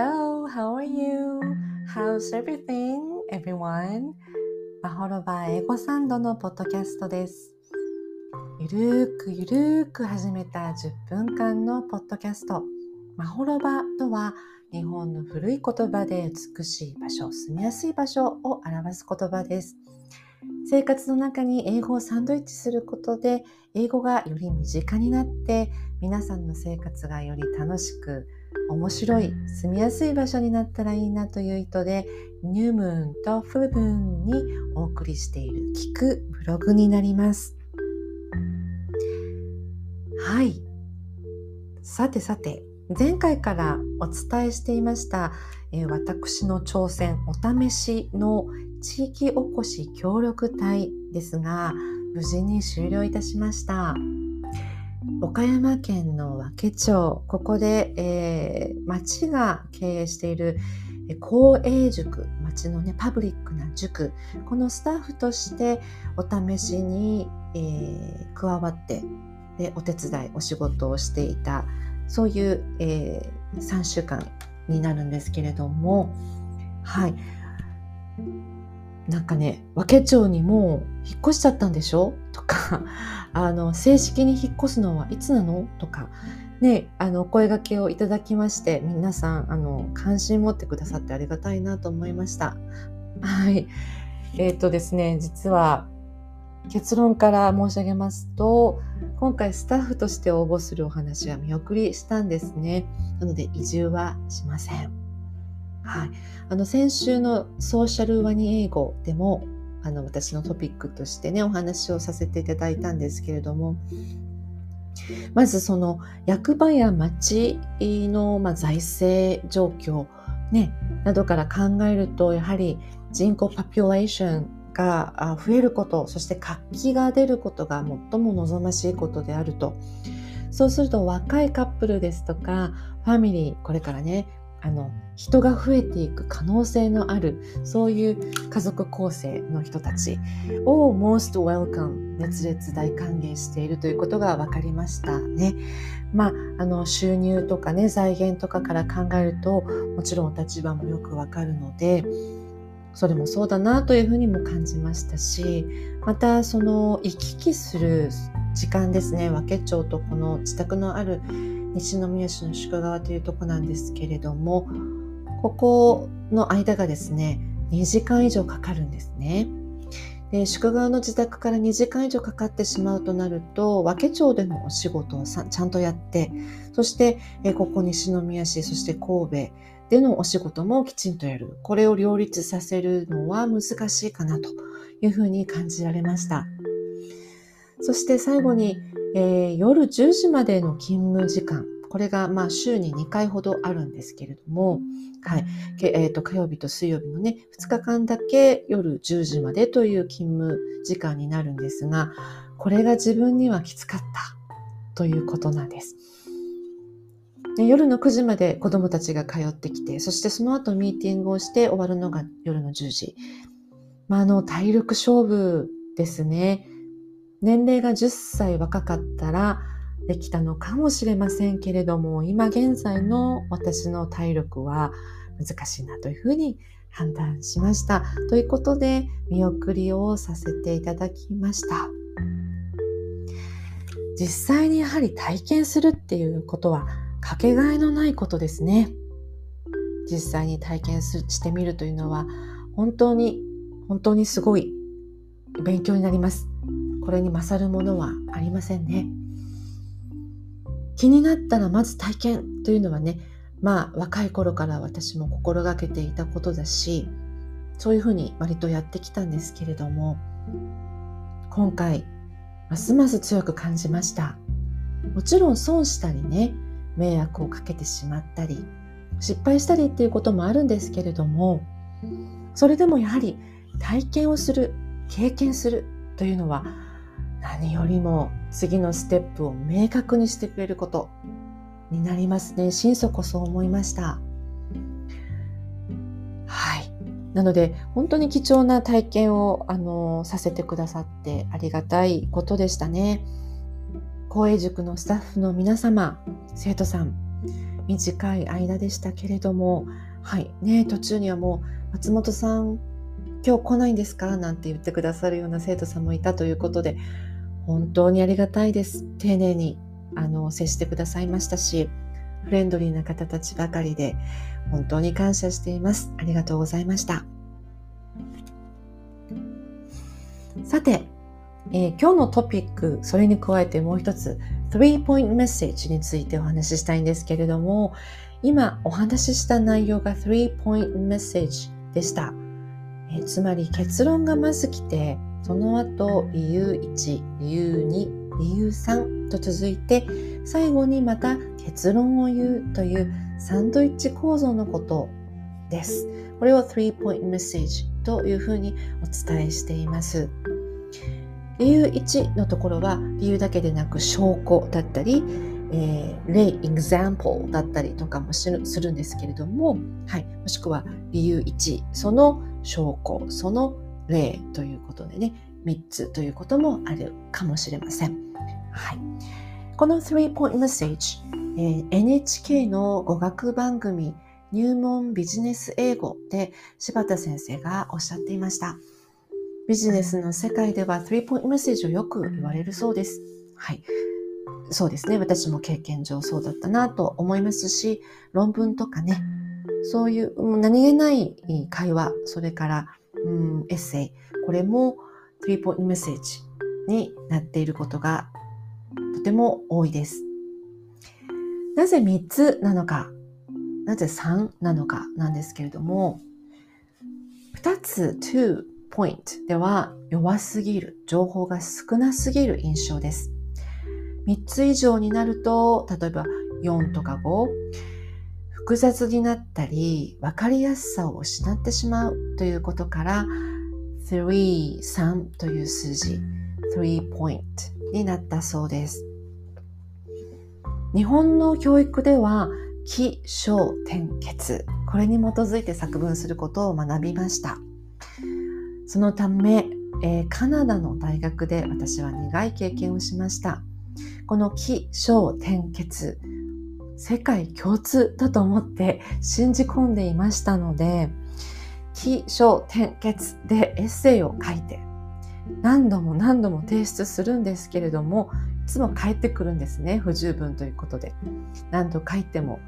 Hello, how are you? How's everything, everyone? マホロバ英語サンドのポッドキャストです。ゆるーくゆるーく始めた10分間のポッドキャスト。マホロバとは日本の古い言葉で美しい場所、住みやすい場所を表す言葉です。生活の中に英語をサンドイッチすることで英語がより身近になって皆さんの生活がより楽しく面白い住みやすい場所になったらいいなという意図でニュームーンとフルムーンにお送りしている聞くブログになりますはいさてさて前回からお伝えしていました、えー、私の挑戦お試しの地域おこし協力隊ですが無事に終了いたしました。岡山県の和気町ここで、えー、町が経営している公営塾町のねパブリックな塾このスタッフとしてお試しに、えー、加わってでお手伝いお仕事をしていたそういう、えー、3週間になるんですけれどもはい。なんかね和気町にもう引っ越しちゃったんでしょ？とか あの正式に引っ越すのはいつなの？とかね、あのお声がけをいただきまして皆さんあの関心持ってくださってありがたいなと思いました。はい、えっ、ー、とですね実は結論から申し上げますと今回スタッフとして応募するお話は見送りしたんですね。なので移住はしません。はい、あの先週のソーシャルワニ英語でもあの私のトピックとしてねお話をさせていただいたんですけれどもまずその役場や町の、まあ、財政状況、ね、などから考えるとやはり人口パピュレーションが増えることそして活気が出ることが最も望ましいことであると。そうすると若いカップルですとかファミリーこれからねあの人が増えていく可能性のあるそういう家族構成の人たちを most welcome 熱烈大歓迎しているということが分かりましたね。まあ、あの収入とかね財源とかから考えるともちろんお立場もよくわかるのでそれもそうだなというふうにも感じましたしまたその行き来する時間ですね和気町とこの自宅のある西宮市の宿川というとこなんですけれどもここの間がですね2時間以上かかるんですね。で宿川の自宅から2時間以上かかってしまうとなると和気町でのお仕事をちゃんとやってそしてえここ西宮市そして神戸でのお仕事もきちんとやるこれを両立させるのは難しいかなというふうに感じられましたそして最後にえー、夜10時までの勤務時間。これがまあ週に2回ほどあるんですけれども、はい。えー、と火曜日と水曜日のね2日間だけ夜10時までという勤務時間になるんですがこれが自分にはきつかった。ということなんです。で夜の9時まで子どもたちが通ってきてそしてその後ミーティングをして終わるのが夜の10時、まあ、あの体力勝負ですね。年齢が10歳若かったらできたのかもしれませんけれども今現在の私の体力は難しいなというふうに判断しました。ということで見送りをさせていただきました。実際にやはり体験するっていうことはかけがえのないことですね。実際に体験してみるというのは本当に本当にすごい勉強になります。これに勝るものはありませんね。気になったらまず体験というのはねまあ若い頃から私も心がけていたことだしそういうふうに割とやってきたんですけれども今回ますます強く感じましたもちろん損したりね迷惑をかけてしまったり失敗したりっていうこともあるんですけれどもそれでもやはり体験をする経験するというのは何よりも次のステップを明確にしてくれることになりますね。心底そう思いました。はい。なので、本当に貴重な体験を、あの、させてくださってありがたいことでしたね。公営塾のスタッフの皆様、生徒さん、短い間でしたけれども、はいね、途中にはもう松本さん今日来ないんですか？なんて言ってくださるような生徒さんもいたということで本当にありがたいです。丁寧にあの接してくださいましたしフレンドリーな方たちばかりで本当に感謝しています。ありがとうございました。さて、えー、今日のトピックそれに加えてもう一つ Three Point Message についてお話ししたいんですけれども今お話しした内容が Three Point Message でした、えー、つまり結論がまず来てその後理由1理由2理由3と続いて最後にまた結論を言うというサンドイッチ構造のことです。これを Three Point Message というふうにお伝えしています。理由1のところは理由だけでなく証拠だったり、えー、例 example だったりとかもするんですけれども、はい、もしくは理由1その証拠その例ということでね3つということもあるかもしれません。はい、この3 point message、えー、NHK の語学番組入門ビジネス英語で柴田先生がおっしゃっていました。ビジネスの世界では3 point message をよく言われるそうです。はい。そうですね。私も経験上そうだったなと思いますし、論文とかね、そういう何気ない会話、それから、うん、エッセイ、これも3 point message になっていることがとても多いです。なぜ3つなのか、なぜ3なのかなんですけれども、2つ2 point では弱すぎる、情報が少なすぎる印象です。3つ以上になると、例えば4とか5、複雑になったり、分かりやすさを失ってしまうということから、3、3という数字、3 point になったそうです。日本の教育では、起承転結、これに基づいて作文することを学びました。そのため、えー、カナダの大学で私は苦い経験をしました。この起承転結、世界共通だと思って信じ込んでいましたので、起承転結でエッセイを書いて何度も何度も提出するんですけれどもいつも返ってくるんですね不十分ということで。何度書いても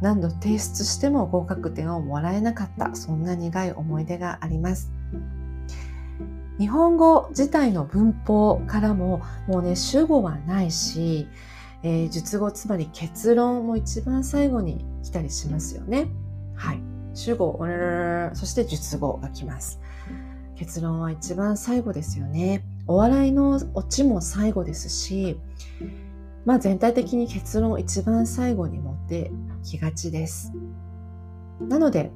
何度提出しても合格点をもらえなかったそんな苦い思い出があります。日本語自体の文法からももうね主語はないし、えー、述語つまり結論も一番最後に来たりしますよねはい主語、そして述語が来ます。結論は一番最後ですよね。お笑いのオチも最後ですし、まあ全体的に結論を一番最後に持ってきがちです。なので、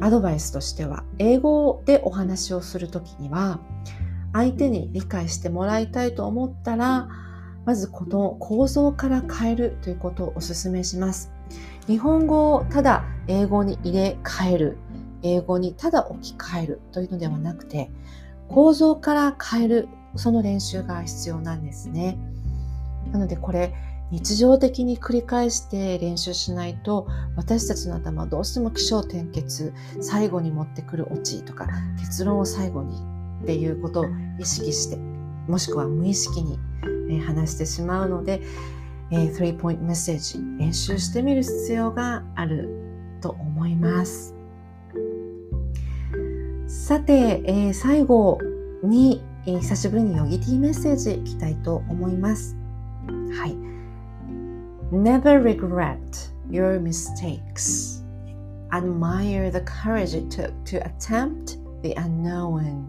アドバイスとしては、英語でお話をするときには、相手に理解してもらいたいと思ったら、まずこの構造から変えるということをお勧めします。日本語をただ英語に入れ替える、英語にただ置き換えるというのではなくて、構造から変える、その練習が必要なんですね。なのでこれ、日常的に繰り返して練習しないと私たちの頭はどうしても起承転結最後に持ってくるオチとか結論を最後にっていうことを意識してもしくは無意識にえ話してしまうのでえー、3 point メッセージ練習してみる必要があると思います。さて、えー、最後に、えー、久しぶりにヨギティメッセージいきたいと思います。はい。Never regret your mistakes. Admire the courage it took to attempt the unknown.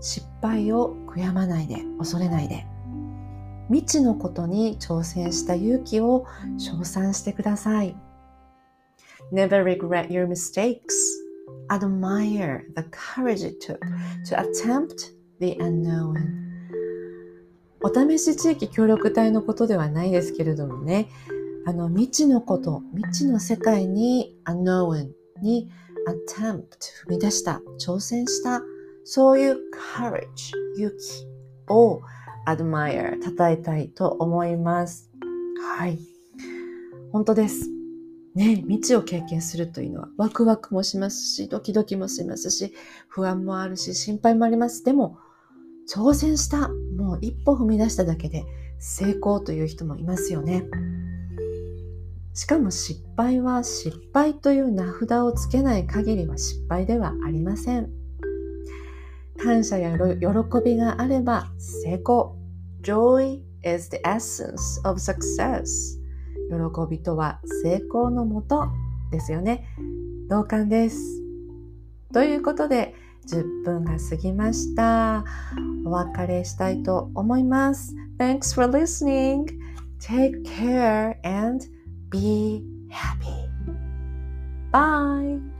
失敗を悔やまないで、恐れないで。未知のことに挑戦した勇気を称賛してください。Never regret your mistakes. Admire the courage it took to attempt the unknown. お試し地域協力隊のことではないですけれどもね、あの未知のこと、未知の世界に unknown に attempt 踏み出した、挑戦した、そういう courage 勇気を admire 称えたいと思います。はい。本当です。ね、未知を経験するというのはワクワクもしますし、ドキドキもしますし、不安もあるし、心配もあります。でも、挑戦した、もう一歩踏み出しただけで成功という人もいますよね。しかも失敗は失敗という名札をつけない限りは失敗ではありません。感謝や喜びがあれば成功。Joy is the essence of success. 喜びとは成功のもとですよね。同感です。ということで、10分が過ぎました。お別れしたいと思います。Thanks for listening. Take care and be happy. Bye.